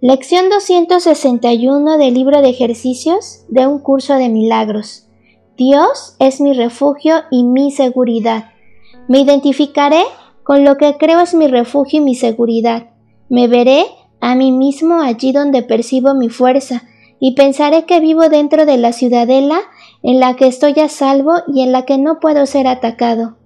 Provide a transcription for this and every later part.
Lección 261 del libro de ejercicios de un curso de milagros. Dios es mi refugio y mi seguridad. Me identificaré con lo que creo es mi refugio y mi seguridad. Me veré a mí mismo allí donde percibo mi fuerza y pensaré que vivo dentro de la ciudadela en la que estoy a salvo y en la que no puedo ser atacado.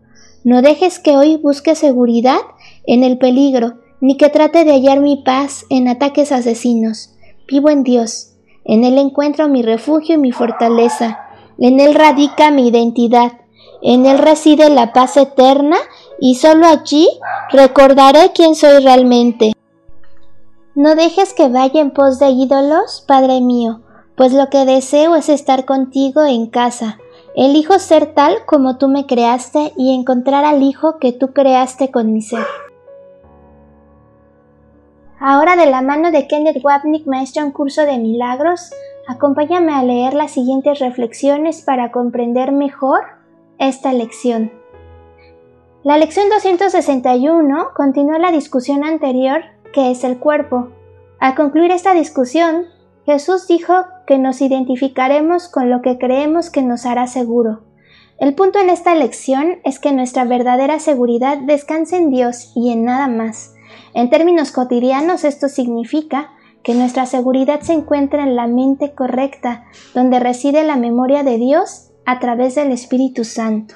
No dejes que hoy busque seguridad en el peligro, ni que trate de hallar mi paz en ataques asesinos. Vivo en Dios. En Él encuentro mi refugio y mi fortaleza. En Él radica mi identidad. En Él reside la paz eterna y solo allí recordaré quién soy realmente. No dejes que vaya en pos de ídolos, Padre mío, pues lo que deseo es estar contigo en casa. Elijo ser tal como tú me creaste y encontrar al Hijo que tú creaste con mi ser. Ahora de la mano de Kenneth Wapnick, maestro en curso de milagros, acompáñame a leer las siguientes reflexiones para comprender mejor esta lección. La lección 261 continúa la discusión anterior que es el cuerpo. Al concluir esta discusión, Jesús dijo que nos identificaremos con lo que creemos que nos hará seguro. El punto en esta lección es que nuestra verdadera seguridad descansa en Dios y en nada más. En términos cotidianos esto significa que nuestra seguridad se encuentra en la mente correcta, donde reside la memoria de Dios a través del Espíritu Santo.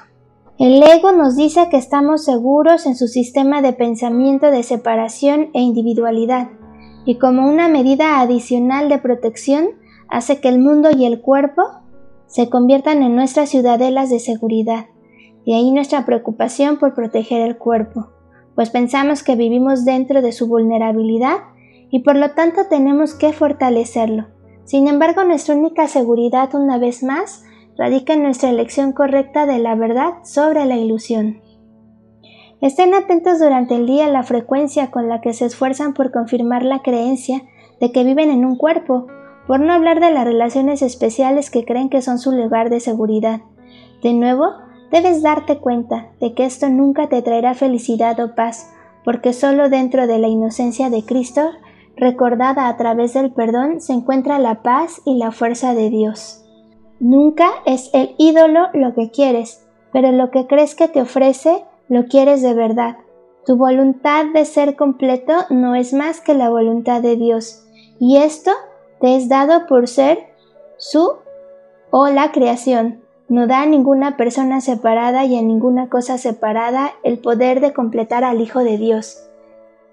El ego nos dice que estamos seguros en su sistema de pensamiento de separación e individualidad, y como una medida adicional de protección hace que el mundo y el cuerpo se conviertan en nuestras ciudadelas de seguridad, y ahí nuestra preocupación por proteger el cuerpo pues pensamos que vivimos dentro de su vulnerabilidad y por lo tanto tenemos que fortalecerlo. Sin embargo, nuestra única seguridad, una vez más, radica en nuestra elección correcta de la verdad sobre la ilusión. Estén atentos durante el día a la frecuencia con la que se esfuerzan por confirmar la creencia de que viven en un cuerpo, por no hablar de las relaciones especiales que creen que son su lugar de seguridad. De nuevo, Debes darte cuenta de que esto nunca te traerá felicidad o paz, porque solo dentro de la inocencia de Cristo, recordada a través del perdón, se encuentra la paz y la fuerza de Dios. Nunca es el ídolo lo que quieres, pero lo que crees que te ofrece, lo quieres de verdad. Tu voluntad de ser completo no es más que la voluntad de Dios, y esto te es dado por ser su o la creación, no da a ninguna persona separada y a ninguna cosa separada el poder de completar al Hijo de Dios.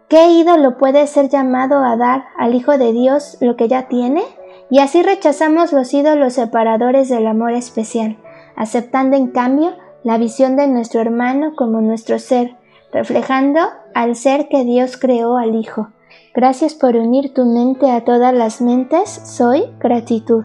¿Qué ídolo puede ser llamado a dar al Hijo de Dios lo que ya tiene? Y así rechazamos los ídolos separadores del amor especial, aceptando en cambio la visión de nuestro hermano como nuestro ser, reflejando al ser que Dios creó al Hijo. Gracias por unir tu mente a todas las mentes, soy gratitud.